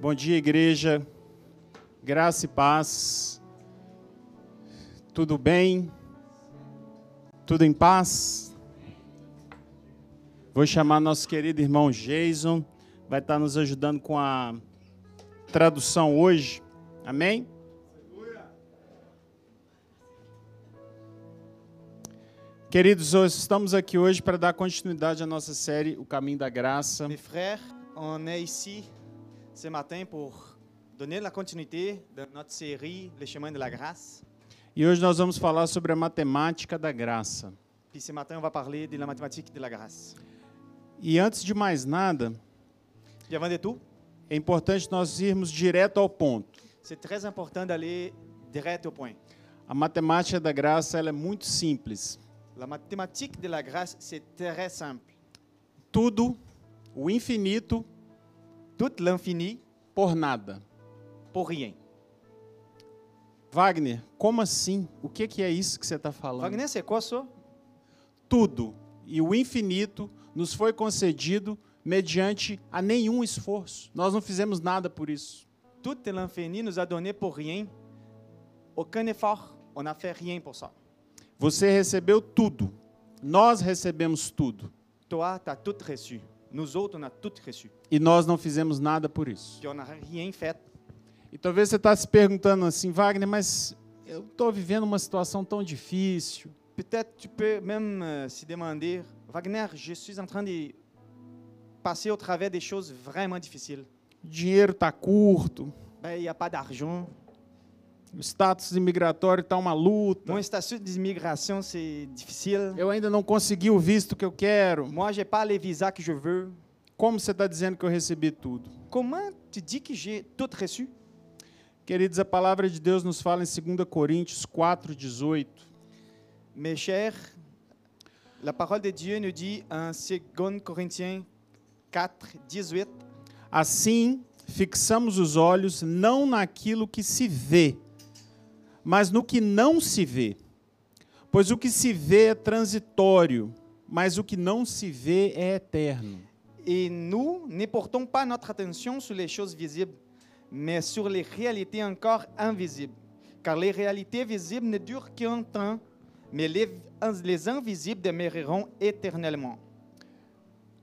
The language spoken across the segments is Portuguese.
Bom dia, igreja. Graça e paz. Tudo bem? Tudo em paz? Vou chamar nosso querido irmão Jason, vai estar nos ajudando com a tradução hoje. Amém? Queridos, estamos aqui hoje para dar continuidade à nossa série O Caminho da Graça. Mes frères, on est ici ce matin pour donner la continuité de notre série Les chemins de la grâce. E hoje nós vamos falar sobre a matemática da graça. Puis ce matin, on va parler de la mathématique de la grâce. E antes de mais nada, Et avant de tout, é importante nós irmos direto ao ponto. c'est très important d'aller direct au point. A matemática da graça ela é muito simples. La mathématique de la grâce, c'est très simple. Tudo, o infinito, Tout l'infini por nada. pour rien. Wagner, como assim? O que, que é isso que você está falando? Wagner, c'est quoi ça? Tudo e o infinito nos foi concedido mediante a nenhum esforço. Nós não fizemos nada por isso. Tout l'infini nous a donné pour rien. Aucun effort. On n'a fait rien pour ça. Você recebeu tudo. Nós recebemos tudo. Toi, tu as tout reçu. E nós não fizemos nada por isso. Fait. E talvez você está se perguntando assim, Wagner, mas eu estou vivendo uma situação tão difícil. Peut-être tu peux même euh, se demander, Wagner, je suis en train de passer au travers des choses vraiment difficiles. Dinheiro está curto, Ben, il n'y a pas d'argent. O status imigratório está uma luta. Mon statut d'immigration, c'est difficile. Eu ainda não consegui o visto que eu quero. Moi, je n'ai pas les visas que je veux. Como você está dizendo que eu recebi tudo? Comment tu dis que j'ai tout reçu? Queridos, a palavra de Deus nos fala em 2 Coríntios 4, 18. Mes chers, la parole de Dieu nous dit en 2 Corinthiens 4, 18, Assim, fixamos os olhos não naquilo que se vê, mas no que não se vê. Pois o que se vê é transitório, mas o que não se vê é eterno. Et nous ne portons pas notre attention sur les choses visibles, mais sur les réalités encore invisibles. Car les réalités visibles ne durent qu'un temps, mais les, les invisibles demeureront éternellement.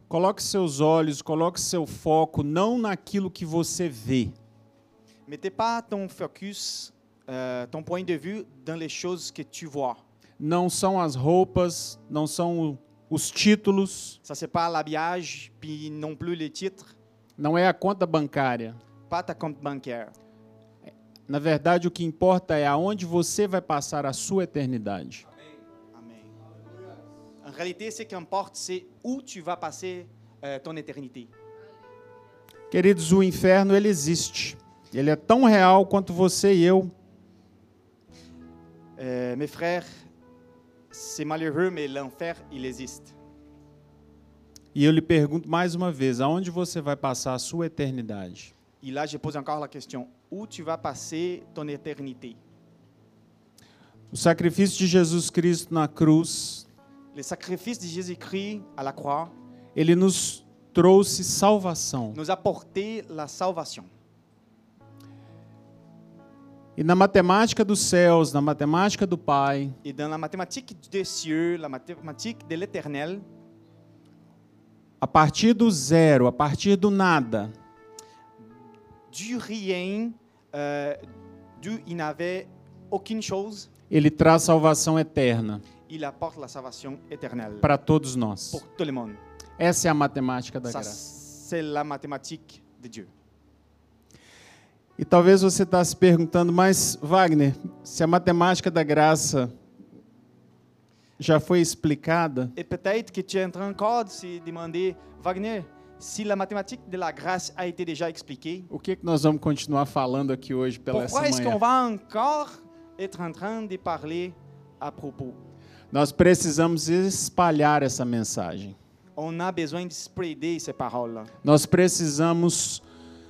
Coloque seus olhos, coloque seu foco não naquilo que você vê, Mettez pas ton focus, euh, ton point de vue dans les choses que tu vois. não são as roupas, não são os títulos, Ça, c'est pas l'habillage, puis non plus les titres, não é a conta bancária. pas ta compte bancaire. Na verdade, o que importa é aonde você vai passar a sua eternidade. Amen. En réalité, ce qui importe, c'est où tu vas passer euh, ton éternité. Queridos, o inferno ele existe. Ele é tão real quanto você e eu. Euh, mes frères, c'est malheureux, mais l'enfer, il existe. E eu lhe pergunto mais uma vez, aonde você vai passar a sua eternidade? Et là, je pose encore la question, où tu vas passer ton éternité? O sacrifício de Jesus Cristo na cruz, Le sacrifice de Jésus-Christ à la croix ele nos trouxe salvação. nous a porté la salvation. E na matemática dos céus, na matemática do Pai, dans la mathématique des cieux, la mathématique de l'éternel, a partir do zero, a partir do nada, du rien, euh, d'où il n'avait aucune chose, ele traz salvação eterna il apporte la salvation éternelle para todos nós. pour tout le monde. Essa é a matemática da Ça, graça. c'est la mathématique de Dieu. E talvez você está se perguntando, mas Wagner, se a matemática da graça já foi explicada, Et peut-être que tu es en train encore de se demander, Wagner, la mathématique de la grâce a été déjà expliquée, o que, que nós vamos continuar falando aqui hoje pela essa pourquoi est-ce qu'on manhã? va encore être en train de parler à propos Nós precisamos espalhar essa mensagem. On a besoin de spreader ces paroles-là. Nós precisamos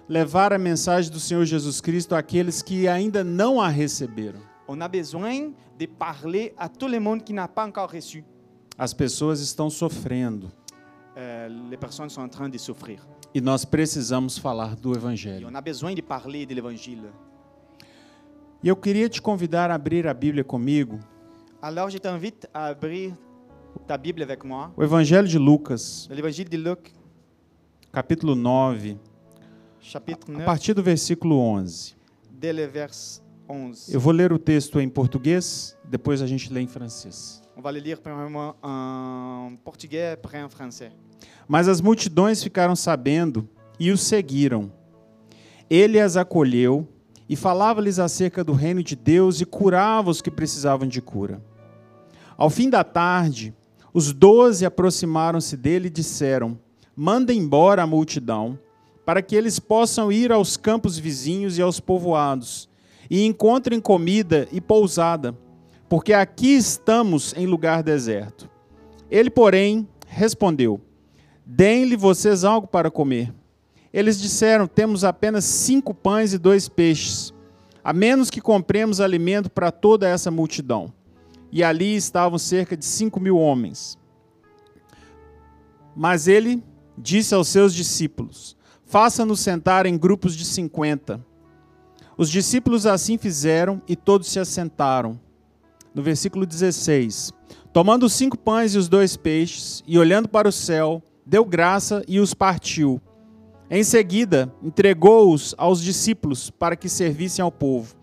levar a mensagem do Senhor Jesus Cristo àqueles que ainda não a receberam. On a besoin de parler à tout le monde qui n'a pas encore reçu. As pessoas estão sofrendo. euh, les personnes sont en train de souffrir. E nós precisamos falar do Et Evangelho. on a besoin de parler de l'évangile. E eu queria te convidar a abrir a Bíblia comigo, Alors je t'invite à ouvrir ta Bible avec moi, o Evangelho de Lucas, l'évangile de Luc, capítulo 9, chapitre a 9, partir do versículo 11. dès le vers 11. Eu vou ler o texto em português, depois a gente lê em francês. Mas as multidões ficaram sabendo e o seguiram. Ele as acolheu e falava-lhes acerca do reino de Deus e curava os que precisavam de cura. Ao fim da tarde, os doze aproximaram-se dele e disseram: Manda embora a multidão, para que eles possam ir aos campos vizinhos e aos povoados, e encontrem comida e pousada, porque aqui estamos em lugar deserto. Ele, porém, respondeu: Deem-lhe vocês algo para comer. Eles disseram: Temos apenas cinco pães e dois peixes, a menos que compremos alimento para toda essa multidão. E ali estavam cerca de cinco mil homens. Mas ele disse aos seus discípulos: Faça-nos sentar em grupos de cinquenta. Os discípulos assim fizeram e todos se assentaram. No versículo 16: Tomando os cinco pães e os dois peixes, e olhando para o céu, deu graça e os partiu. Em seguida, entregou-os aos discípulos para que servissem ao povo.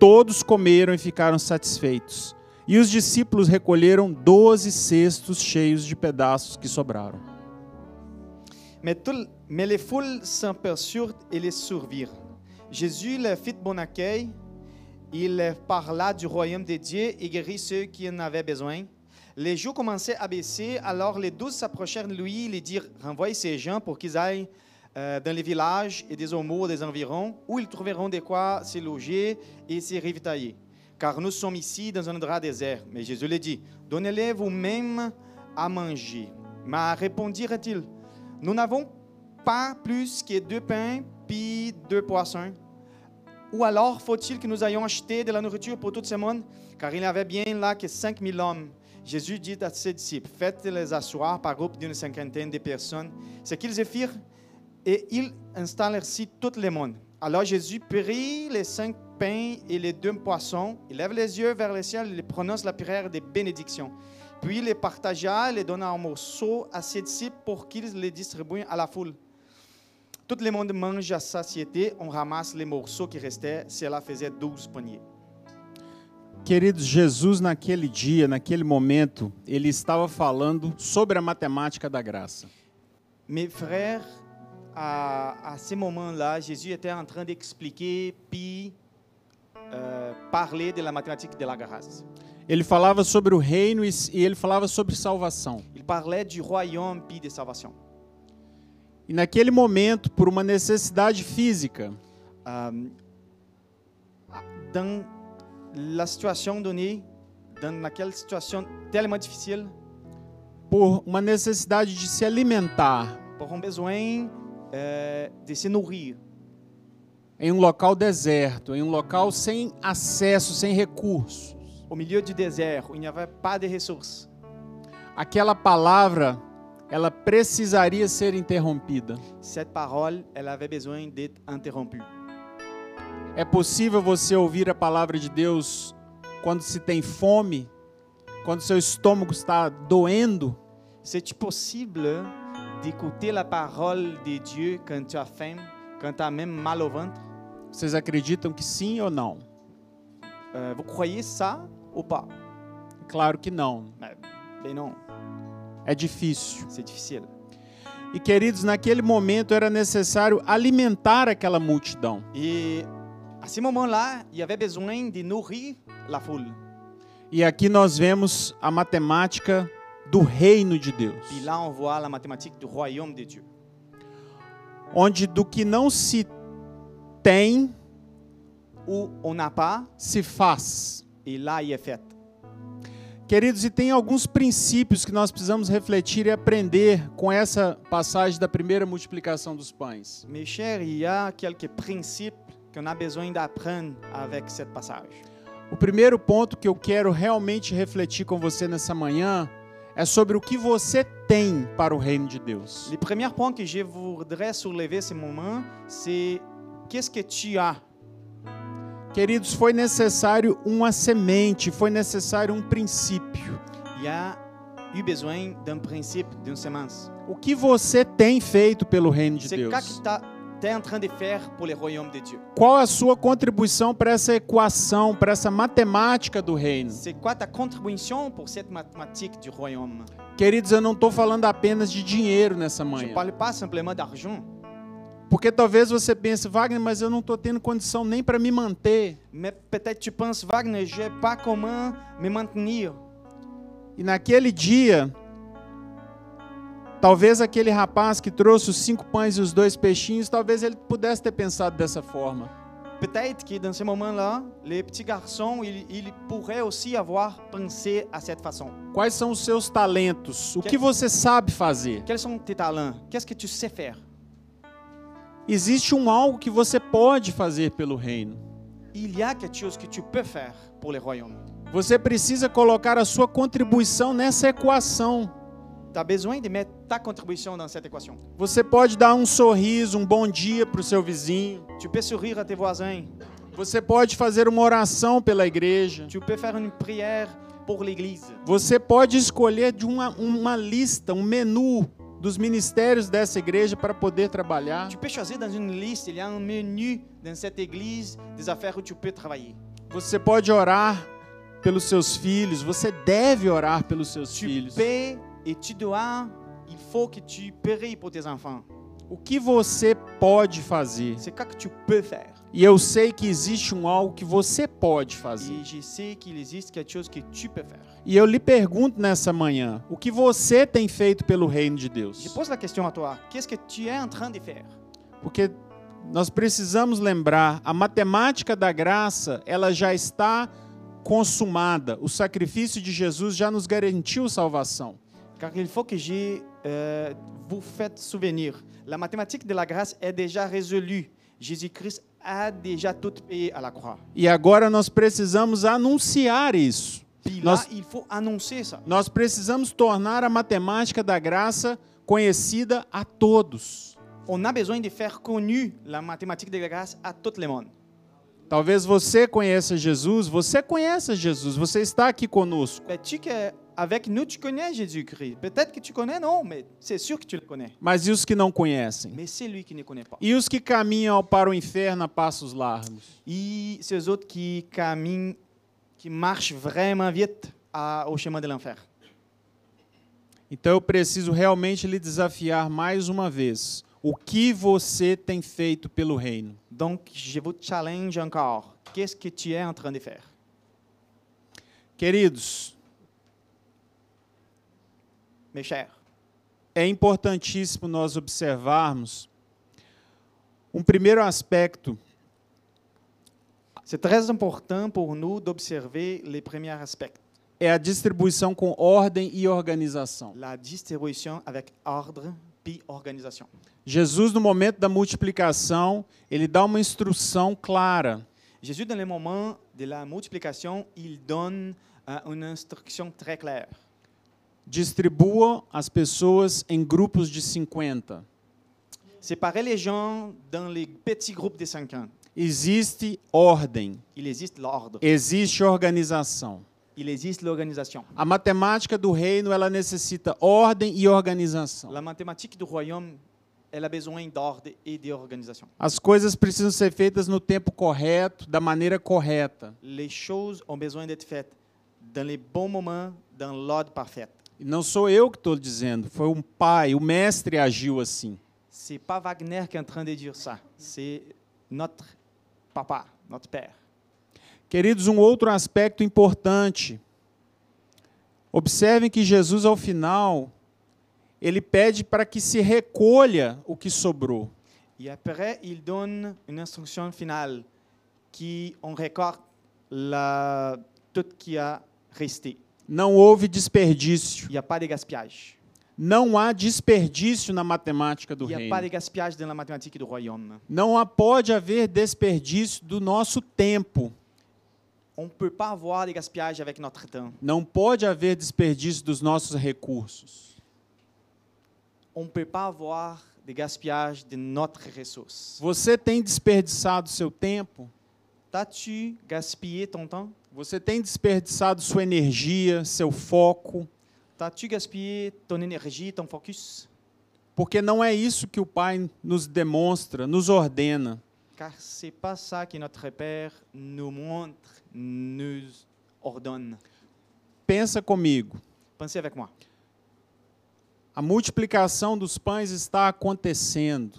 Todos comeram e ficaram satisfeitos. E os discípulos recolheram doze cestos cheios de pedaços que sobraram. Mais les foules s'aperçurent et les survirent. Jésus leur fit bon accueil. Il parla du royaume de Dieu et guérit ceux qui en avaient besoin. Les jours commençaient à baisser, alors les douze s'approchèrent de lui et lui dirent Renvoyez ces gens pour qu'ils aillent euh, dans les villages et des amours des environs, où ils trouveront de quoi se loger et se ravitailler. Car nous sommes ici dans un endroit désert. Mais Jésus leur dit Donnez-les vous-même à manger. Mais répondirent-ils Nous n'avons pas plus que deux pains puis deux poissons. Ou alors faut-il que nous ayons acheté de la nourriture pour tout ce monde Car il n'y avait bien là que cinq mille hommes. Jésus dit à ses disciples, faites-les asseoir par groupe d'une cinquantaine de personnes. Ce qu'ils firent, et ils installèrent-y tout le monde. Alors Jésus prit les cinq pains et les deux poissons, il lève les yeux vers le ciel et prononce la prière de bénédiction. Puis il les partagea les donna en morceaux à ses disciples pour qu'ils les distribuent à la foule. Tout le monde mange à satiété, on ramasse les morceaux qui restaient, cela faisait douze poignées. Queridos, Jesus, naquele dia, naquele momento, ele estava falando sobre a matemática da graça. Mes frères, à, à ce moment-là, Jésus était en train d'expliquer puis euh, parler de la mathématique de la grâce. Ele falava sobre o reino e e ele falava sobre salvação. Il parlait du royaume puis de salvation. E naquele momento, por uma necessidade física, Euh, dans la situation donnée, dans laquelle situation tellement difficile, por uma necessidade de se alimentar pour un besoin euh, de se nourrir em um local deserto, em um local sem acesso, sem recursos. au milieu du désert où il n'y avait pas de ressources. Aquela palavra, ela precisaria ser interrompida. Cette parole, elle avait besoin d'être interrompue. É possível você ouvir a palavra de Deus quando se tem fome, quando seu estômago está doendo? C'est possible d'écouter la parole de Dieu quand tu as faim, quand tu as même mal au ventre? Vocês acreditam que sim ou não? Euh, vous croyez ça ou pas? Claro que não. Ben non, É difícil. c'est difficile. E queridos, naquele momento era necessário alimentar aquela multidão. Et à ce moment-là, il y avait besoin de nourrir la foule. E aqui nós vemos a matemática do reino de Deus, Puis là, on voit la mathématique du royaume de Dieu. onde do que não se tem, Où on n'a pas, se faz. et là, il est fait. Queridos, e tem alguns princípios que nós precisamos refletir e aprender com essa passagem da primeira multiplicação dos pães. Mes chers, il y a quelques principes qu'on a besoin d'apprendre avec cette passage. O primeiro ponto que eu quero realmente refletir com você nessa manhã é sobre o que você tem para o reino de Deus. Les premiers points que je voudrais soulever ce moment, c'est qu'est-ce que tu as Queridos, foi necessário uma semente, foi necessário um princípio. Il y a eu besoin d'un principe, d'une semence. O que você tem feito pelo reino de Deus? Qual a sua contribuição para essa equação, para essa matemática do reino? C'est quoi ta contribution pour cette mathématique du royaume Queridos, eu não estou falando apenas de dinheiro nessa Je ne manhã. parle pas simplement d'argent, Porque talvez você pense, Wagner, mas eu não estou tendo condição nem para me manter. mais peut-être tu penses, Wagner, je n'ai pas comment me maintenir. E naquele dia, talvez aquele rapaz que trouxe os cinco pães e os dois peixinhos, talvez ele pudesse ter pensado dessa forma. Peut-être que dans ce moment-là, les petits garçons, ils, ils pourraient aussi avoir pensé à cette façon. Quais são os seus talentos? O que você sabe fazer? Quels sont tes talents Qu'est-ce que tu sais faire Existe um algo que você pode fazer pelo reino. Il y a quelque chose que tu peux faire pour le royaume. Você precisa colocar a sua contribuição nessa equação. Tu as besoin de mettre ta contribution dans cette équation. Você pode dar um sorriso, um bom dia para o seu vizinho. Tu peux sourire à tes voisins. Você pode fazer uma oração pela igreja. Tu peux faire une prière pour l'église. Você pode escolher de uma, uma lista, um menu dos ministérios dessa igreja para poder trabalhar. Tu peux choisir dans une liste, il y a un menu dans cette église des affaires où tu peux travailler. Você pode orar pelos seus filhos. Você deve orar pelos seus Tu filhos. peux et tu dois, il faut que tu pries pour tes enfants. O que você pode fazer? C'est quoi que tu peux faire. E eu sei que existe um algo que você pode fazer. Que faire. E eu lhe pergunto nessa manhã: o que você tem feito pelo reino de Je Deus? pose la question à toi. Qu'est-ce que tu es en train de faire Porque nós precisamos lembrar, a matemática da graça, ela já está consumada. O sacrifício de Jesus já nos garantiu salvação. Car il faut que je euh, vous faites souvenir. La mathématique de la grâce est déjà résolue. Jésus-Christ a déjà tout payé à la croix. E agora nós precisamos anunciar isso. Puis Nós- là, il faut annoncer ça. Nós precisamos tornar a matemática da graça conhecida a todos. On a besoin de faire connue la mathématique de la grâce à tout le monde. Talvez você conheça Jesus, você conheça Jesus, você está aqui conosco. Tu que avec nous, tu connais Jésus-Christ. Peut-être que tu connais, non, mais c'est sûr que tu le connais. Mas e os que não conhecem? Mais c'est lui qui ne connaît pas. E os que caminham para o inferno a passos largos? Et ces autres qui caminent, qui marchent vraiment vite à- au chemin de l'enfer. Então eu preciso realmente lhe desafiar mais uma vez. O que você tem feito pelo reino? Donc, je vous challenge encore. Qu'est-ce que tu es en train de faire Queridos, Mes chers, é importantíssimo nós observarmos um primeiro aspecto c'est très important pour nous d'observer les premiers aspects. é a distribuição com ordem e organização. La distribution avec ordre puis organisation. Jesus, no momento da multiplicação, ele dá uma instrução clara. Jésus, dans le moment de la multiplication, il donne euh, une instruction très claire. Distribua as pessoas em grupos de 50. Séparer les gens dans les petits groupes de 50. Existe ordem, Il existe l'ordre, existe organização. il existe l'organisation. A matemática do reino, ela necessita ordem e organização. La mathématique du royaume, elle a besoin d'ordre et d'organisation. As coisas precisam ser feitas no tempo correto, da maneira correta. Les choses ont besoin d'être faites dans les bons moments, dans l'ordre parfait. E não sou eu que estou dizendo, foi um pai, o mestre agiu assim. C'est pas Wagner qui est en train de dire ça, c'est notre papa, notre père. Queridos, um outro aspecto importante. Observem que Jesus, ao final, ele pede para que se recolha o que sobrou. Et après, il donne une instruction finale qui on récolte la, tout qui a resté. Não houve desperdício. Il a pas de gaspillage. Não há desperdício na matemática do Il n'y a reino. pas de gaspillage dans la mathématique du royaume. Não há, pode haver desperdício do nosso tempo. On ne peut pas avoir des gaspillages avec notre temps. Não pode haver desperdício dos nossos recursos. On ne peut pas avoir des gaspillages de notre ressource. Você tem desperdiçado seu tempo? T'as-tu gaspillé ton temps? Você tem desperdiçado sua energia, seu foco? T'as-tu gaspillé ton énergie, ton focus? Porque não é isso que o Pai nos demonstra, nos ordena. Car c'est pas ça que notre Père nous montre, nous ordonne. Pensa comigo. Pensez avec moi. A multiplicação dos pães está acontecendo.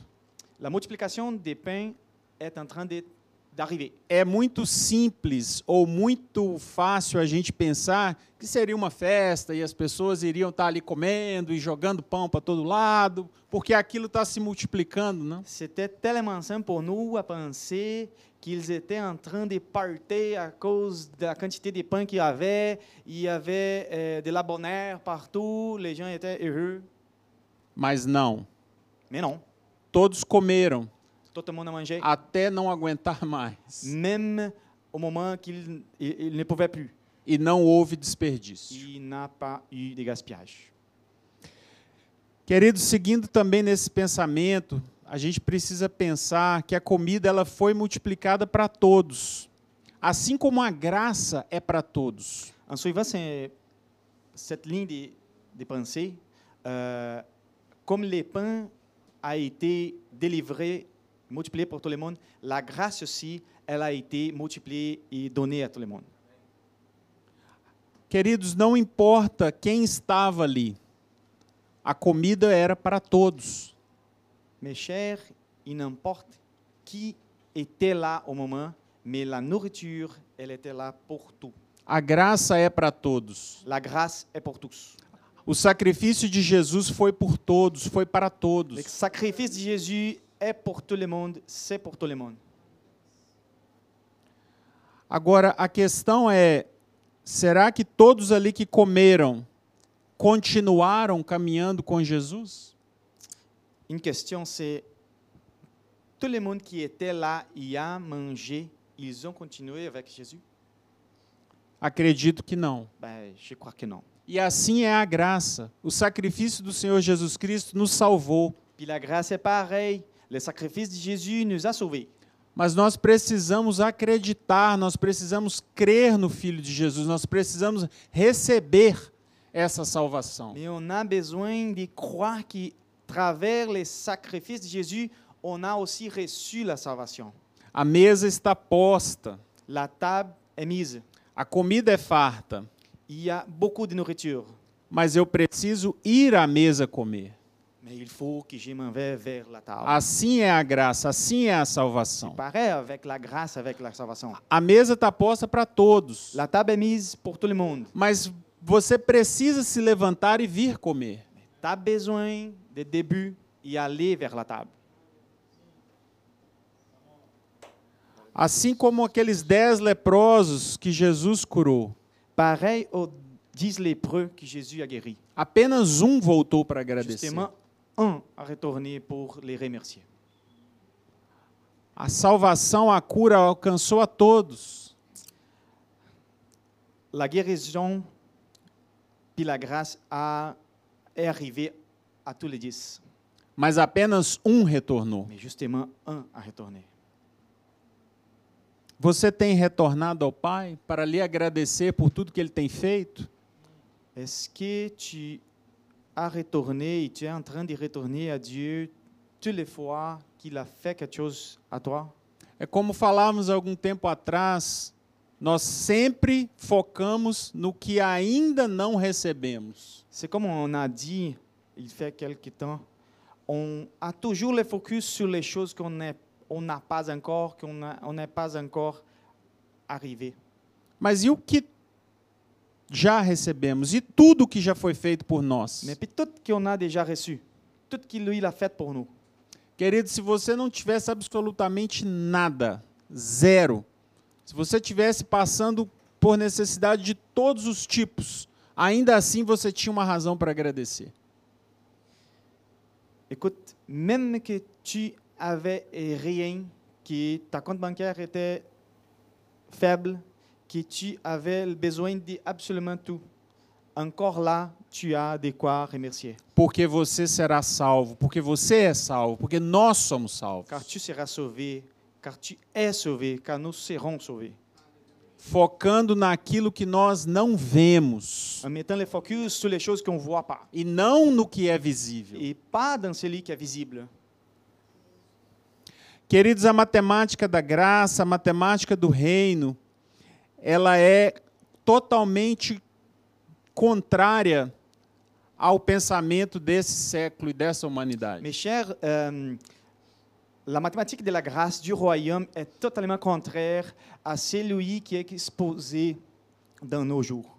La multiplication des pains est en train de- d'arriver. É muito simples ou muito fácil a gente pensar que seria uma festa e as pessoas iriam estar ali comendo e jogando pão para todo lado, porque aquilo está se multiplicando, não? C'était tellement simple pour nous à penser qu'ils étaient en train de partir à cause de la quantité de pain qu'il y avait. Il y avait euh, de la bonne air partout, les gens étaient heureux. Mas não. Mais non, Todos comeram tout le monde a mangé, até não aguentar mais même au moment qu'il il- il ne pouvait plus. e não houve desperdício. Il n'a pas eu de gaspillage. Queridos, seguindo também nesse pensamento, a gente precisa pensar que a comida ela foi multiplicada para todos, assim como a graça é para todos. En suivant ce- cette ligne de, de pensée, euh, comme les pains a été délivré, multiplié pour tout le monde, la grâce aussi, elle a été multipliée et donnée à tout le monde. Queridos, não importa quem estava ali, a comida era para todos. Mes chers, il n'importe qui était là au moment, mais la nourriture, elle était là pour tout. A graça é para todos. La grâce est pour tous. O sacrifício de Jesus foi por todos, foi para Le todos. sacrifice de Jésus est pour tout le monde, c'est pour tout le monde. Agora, a questão é: será que todos ali que comeram continuaram caminhando com Jesus? Une question, c'est tout le monde qui était là et a mangé, ils ont continué avec Jésus Acredito que não. ben, Je crois que non. E assim é a graça. O sacrifício do Senhor Jesus Cristo nos salvou. Puis la grâce est pareil. Le sacrifice de Jésus nous a sauvés. Mas nós precisamos acreditar, nós precisamos crer no Filho de Jesus, nós precisamos receber essa salvação. Mais on a besoin de croire qu'à travers les sacrifices de Jésus, on a aussi reçu la salvation. A mesa está posta, La table est mise. a comida é farta, Il y a beaucoup de nourriture. mas eu preciso ir à mesa comer. Assim é a graça, assim é a salvação. A mesa está posta para todos, La table est mise pour tout le monde. mas você precisa se levantar e vir comer. As besoin de début et aller vers la table. Assim como aqueles dez leprosos que Jesus curou, Pareil aux dix lépreux que Jésus a guéris. apenas um voltou para agradecer. Justement, un a retourné pour les remercier. A salvação, a cura alcançou a todos. La guérison puis la grâce a, est arrivée à tous les dix. Mas apenas um retornou. Mais justement, un a retourné. Você tem retornado ao Pai para lhe agradecer por tudo que Ele tem feito? Est-ce que tu as retourné et tu es en train de retourner à Dieu toutes les fois qu'il a fait quelque chose à toi? É como falávamos algum tempo atrás, nós sempre focamos no que ainda não recebemos. C'est comme on a dit il fait quelque temps, on a toujours le focus sur les choses qu'on n'est- on n'a pas encore, qu'on n'a- on n'est pas encore arrivé. Mas e o que já recebemos? E tudo que já foi feito por nós? Mais puis tout qu'on a déjà reçu, tout qu'il lui a fait pour nous. Querido, se você não tivesse absolutamente nada, zero, se você tivesse passando por necessidade de todos os tipos, ainda assim você tinha uma razão para agradecer. Écoute, même que tu avais rien, que ta compte bancaire était faible, que tu avais besoin de absolument tout, encore là, tu as de quoi remercier. Porque você será salvo, porque você é salvo, porque nós somos salvos. Car tu seras sauvé, car tu es sauvé, car nous serons sauvés. Focando naquilo que nós não vemos En mettant le focus sur les choses qu'on voit pas e não no que é visível. et pas dans celui qui est visible. Queridos, a matemática da graça, a matemática do reino, ela é totalmente contrária ao pensamento desse século e dessa humanidade. Mes chers, euh, la mathématique de la grâce du royaume est totalement contraire à celui qui est exposé dans nos jours.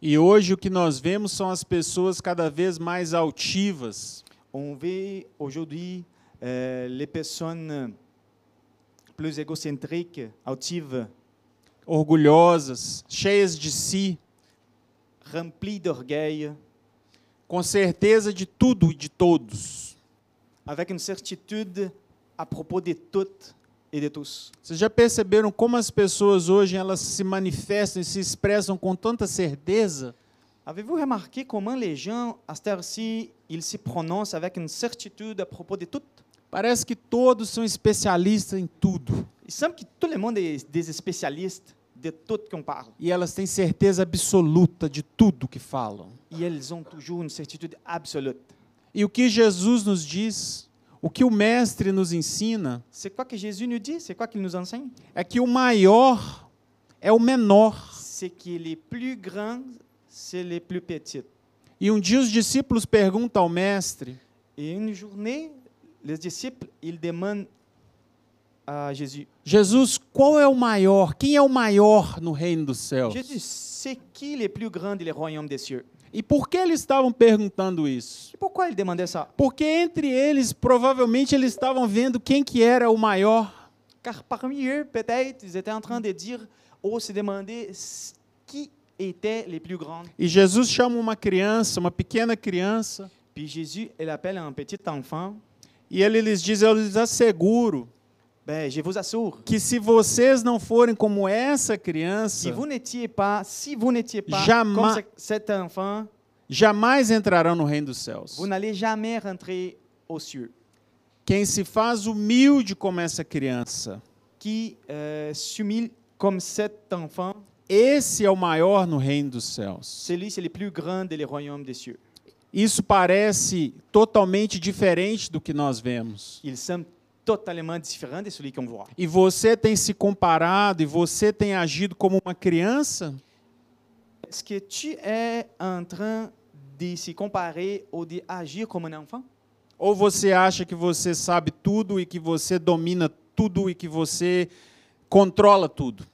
E hoje o que nós vemos são as pessoas cada vez mais altivas, On vit aujourd'hui euh, les personnes plus égocentriques, altives, orgulhosas, cheias de si, remplies d'orgueil, com certeza de tudo e de todos. avec une certitude à propos de toutes et de tous. Vocês já perceberam como as pessoas hoje elas se manifestam e se expressam com tanta certeza? Avez-vous remarqué comment les gens, à cette heure-ci, ils se prononcent avec une certitude à propos de tout Parece que todos são especialistas em tudo. Il semble que tout le monde est des spécialistes de tout qu'on parle. E elas têm certeza absoluta de tudo que falam. Et elles ont toujours une certitude absolue. E o que Jesus nos diz, o que o Mestre nos ensina, C'est quoi que Jésus nous dit C'est quoi qu'il nous enseigne é que o maior é o menor. C'est que les plus grands, c'est les plus petits. E um dia os discípulos perguntam ao Mestre: Et une journée, les disciples, ils demandent à Jésus, Jesus, qual é o maior? Quem é o maior no reino dos céus? Jésus, c'est qui les plus grands des royaumes des cieux E por que eles estavam perguntando isso? Et pourquoi ils demandaient ça Porque entre eles, provavelmente eles estavam vendo quem que era o maior. Car parmi eux, peut-être, ils étaient en train de dire, ou se demander qui étaient les plus grands. E Jesus chama uma criança, uma pequena criança, Puis Jésus, il appelle un petit enfant. E ele lhes diz: Eu lhes asseguro Ben, je vous assure, que se vocês não forem como essa criança, si vous pas, si vous pas Jamais- comme ce- cet enfant, jamais entrarão no reino dos céus. vous n'allez jamais rentrer aux cieux. Quem se faz humilde como essa criança, Qui euh, s'humilie comme cet enfant, esse é o maior no reino dos céus. celui c'est le plus grand des royaumes des cieux. Isso parece totalmente diferente do que nós vemos. Ils sont totalement différents de celui qu'on voit. E você tem se comparado e você tem agido como uma criança? Est-ce que tu es en train de se comparer ou d'agir comme un enfant? Ou você acha que você sabe tudo e que você domina tudo e que você controla tudo?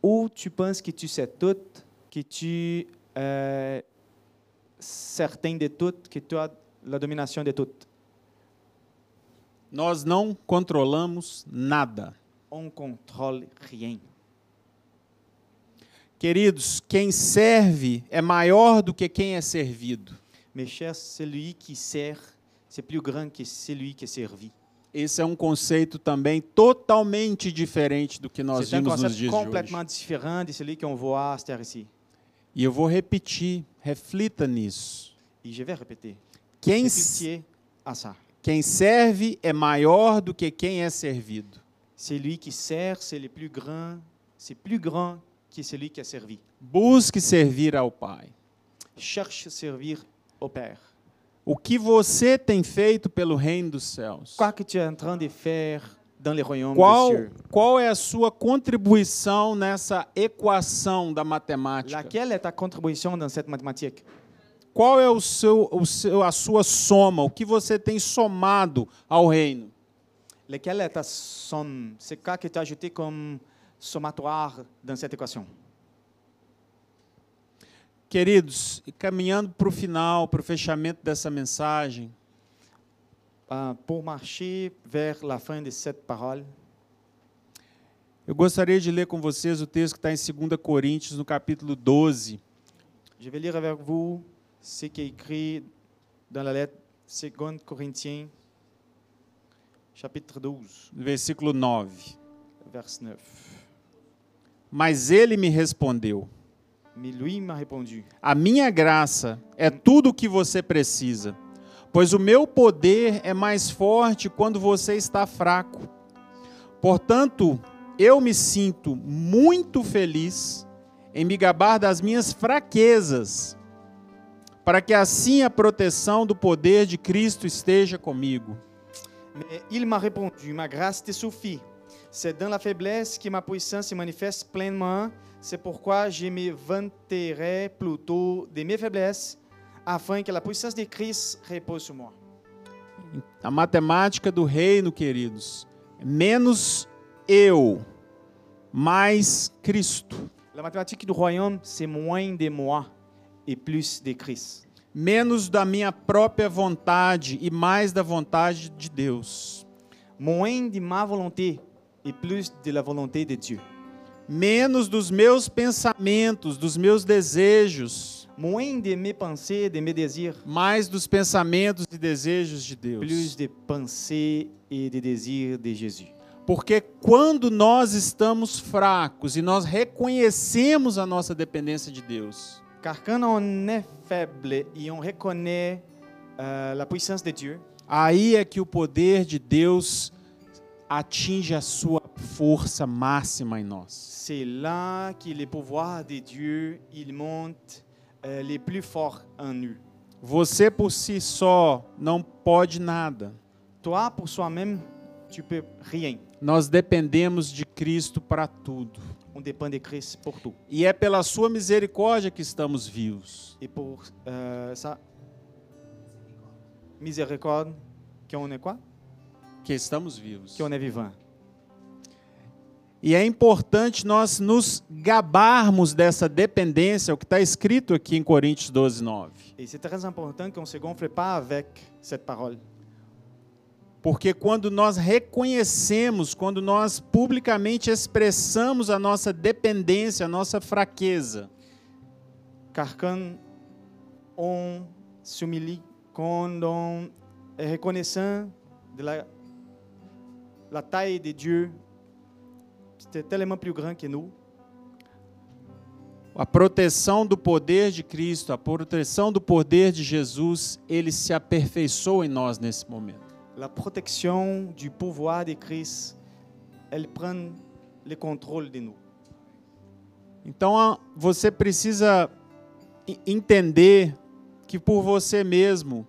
Ou tu penses que tu sais tout, que tu es certain de tout, que tu as la domination de tout? Nós não controlamos nada. On contrôle rien. Queridos, quem serve é maior do que quem é servido. Mes chers, celui qui sert, c'est plus grand que celui qui est servi. Esse é um conceito também totalmente diferente do que nós C'est un vimos nos concept dias de hoje. complètement différent de celui qu'on voit à cette heure-ci. E eu vou repetir, reflita nisso. Et je vais répéter. Quem, quem serve é maior do que quem é servido. Celui qui sert, c'est le plus grand, c'est plus grand que celui qui a servi. Busque servir ao Pai. Cherche servir au Père. O que você tem feito pelo reino dos céus? Quoi que tu es en train de faire Qual, qual é a sua contribuição nessa equação da matemática? laquelle est ta contribution dans cette mathématique? Qual é o seu, o seu, a sua soma? O que você tem somado ao reino? Laquelle est ta somme? C'est quoi que tu as ajouté comme sommatoire dans cette équation? Queridos, caminhando para o final, para o fechamento dessa mensagem, pour marcher vers la fin de cette parole, eu gostaria de ler com vocês o texto que está em 2 Coríntios, no capítulo 12, je vais lire avec vous ce qui est écrit dans la lettre 2 Corinthiens, chapitre 12, no versículo 9. vers 9. Mas ele me respondeu: Mais lui m'a répondu, A minha graça é tudo o que você precisa, pois o meu poder é mais forte quando você está fraco. Portanto, eu me sinto muito feliz em me gabar das minhas fraquezas, para que assim a proteção do poder de Cristo esteja comigo. Mais il m'a répondu, ma grâce te suffit. C'est dans la faiblesse que ma puissance se manifeste pleinement. C'est pourquoi je me vanterai plutôt de mes faiblesses, afin que la puissance de Christ repose sur moi. A matemática do reino, queridos, é menos eu, mais Cristo. La mathématique du royaume, c'est moins de moi et plus de Christ. Menos da minha própria vontade e mais da vontade de Deus. Moins de ma volonté et plus de la volonté de Dieu. Menos dos meus pensamentos, dos meus desejos, Moins de mes pensées, de mes désirs, mais dos pensamentos e desejos de plus Deus. de pensées et de désirs de Jésus. Porque quando nós estamos fracos e nós reconhecemos a nossa dependência de Deus, Car quand on est faible et on reconnaît euh, la puissance de Dieu, aí é que o poder de Deus atinge a sua força máxima em nós. c'est là que le pouvoir de Dieu, il monte euh, les plus forts en nous. Você por si só não pode nada. Toi, pour soi-même, tu peux rien. Nós dependemos de Cristo para tudo. On dépend de Christ pour tout. E é pela sua misericórdia que estamos vivos. Et pour euh, ça, miséricorde, qu'on est quoi Que estamos vivos. Qu'on est vivant. E é importante nós nos gabarmos dessa dependência, o que está escrito aqui em Coríntios 12, 9. Et c'est très important qu'on se gonfle pas avec cette parole. Porque quando nós reconhecemos, quando nós publicamente expressamos a nossa dependência, a nossa fraqueza, Car quand on s'humilie, quand on est reconnaissant de la, la taille de Dieu, c'était tellement plus grand que nous, a proteção do poder de Cristo, a proteção do poder de Jesus, ele se aperfeiçoa em nós nesse momento. la protection du pouvoir de Christ, elle prend le contrôle de nous. Então a- você precisa entender que por você mesmo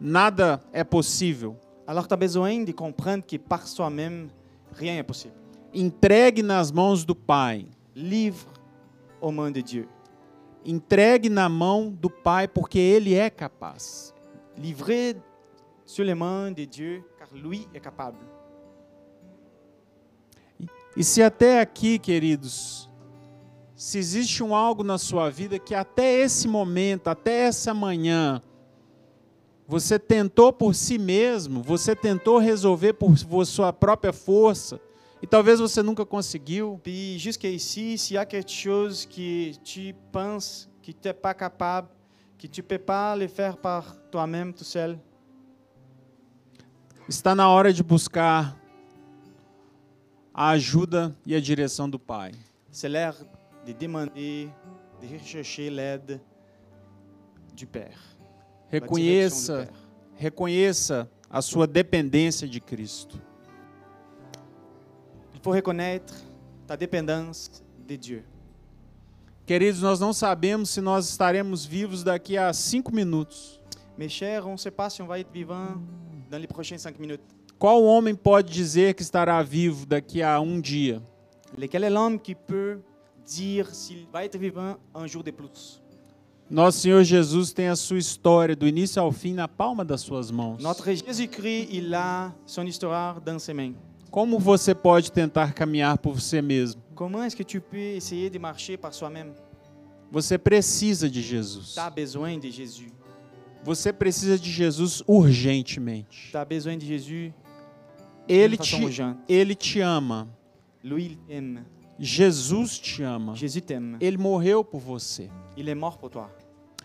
nada é possível. Alors tu as besoin de comprendre que par soi-même, rien n'est possible. Entregue nas mãos do Pai. Livre aux mains de Dieu. Entregue na mão do Pai, porque Ele é capaz. Livré sur les mains de Dieu, car lui est capable. E se até aqui, queridos, se existe um algo na sua vida que até esse momento, até essa manhã, você tentou por si mesmo, você tentou resolver por sua própria força, e talvez você nunca conseguiu, Puis jusqu'ici, s'il y a quelque chose que tu penses que tu n'es pas capable, que tu peux pas le faire par toi-même tout seul, está na hora de buscar a ajuda e a direção do Pai. c'est l'heure de demander, de rechercher l'aide du Père. Reconheça, reconheça a sua dependência de Cristo. Faut reconnaître ta dépendance de Dieu. Queridos, nós não sabemos se nós estaremos vivos daqui a cinco minutos. Mes chers, on ne sait pas si on va être vivant dans les prochaines cinq minutes. Qual homem pode dizer que estará vivo daqui a um dia? Lequel est l'homme qui peut dire s'il va être vivant un jour de plus? Nosso Senhor Jesus tem a sua história do início ao fim na palma das suas mãos. Notre Jésus-Christ, il a son histoire dans ses mains. Como você pode tentar caminhar por você mesmo? Comment est-ce que tu peux essayer de marcher par soi-même Você precisa de Jesus. Tu as besoin de Jésus. Você precisa de Jesus urgentemente. Tu as besoin de Jésus Ele te, ele te ama. Lui, il t'aime. Jesus te ama. Jésus t'aime. Ele morreu por você. Il est mort pour toi.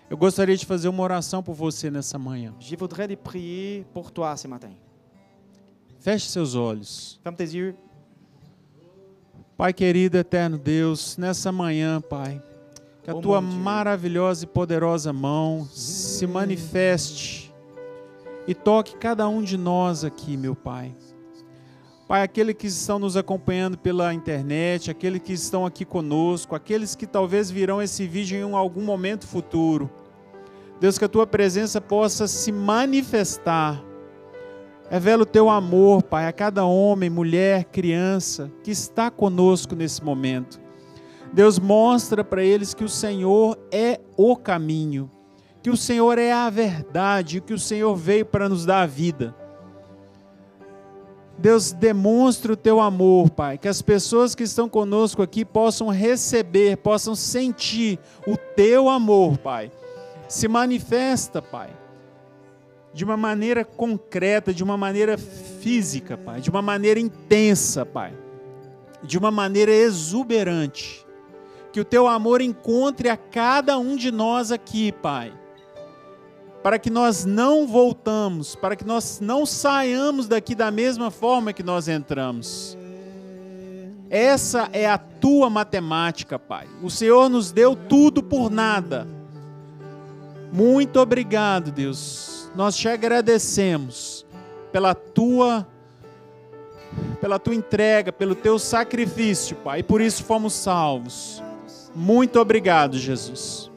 Eu gostaria de fazer uma oração por você nessa manhã. Je voudrais de prier pour toi ce matin. Feche seus olhos. Pai querido, eterno Deus, nessa manhã, Pai, que a tua maravilhosa e poderosa mão se manifeste e toque cada um de nós aqui, meu Pai. Pai, aqueles que estão nos acompanhando pela internet, aqueles que estão aqui conosco, aqueles que talvez virão esse vídeo em um- algum momento futuro. Deus, que a tua presença possa se manifestar. Revela o teu amor, Pai, a cada homem, mulher, criança que está conosco nesse momento. Deus mostra para eles que o Senhor é o caminho, que o Senhor é a verdade, que o Senhor veio para nos dar a vida. Deus demonstra o teu amor, Pai, que as pessoas que estão conosco aqui possam receber, possam sentir o teu amor, Pai. Se manifesta, Pai, de uma maneira concreta, de uma maneira física, Pai, de uma maneira intensa, Pai, de uma maneira exuberante. Que o teu amor encontre a cada um de nós aqui, Pai para que nós não voltamos, para que nós não saiamos daqui da mesma forma que nós entramos. Essa é a tua matemática, Pai. O Senhor nos deu tudo por nada. Muito obrigado, Nós te agradecemos pela tua pela tua entrega, pelo teu sacrifício, Pai. E por isso fomos salvos. Muito obrigado, Jesus.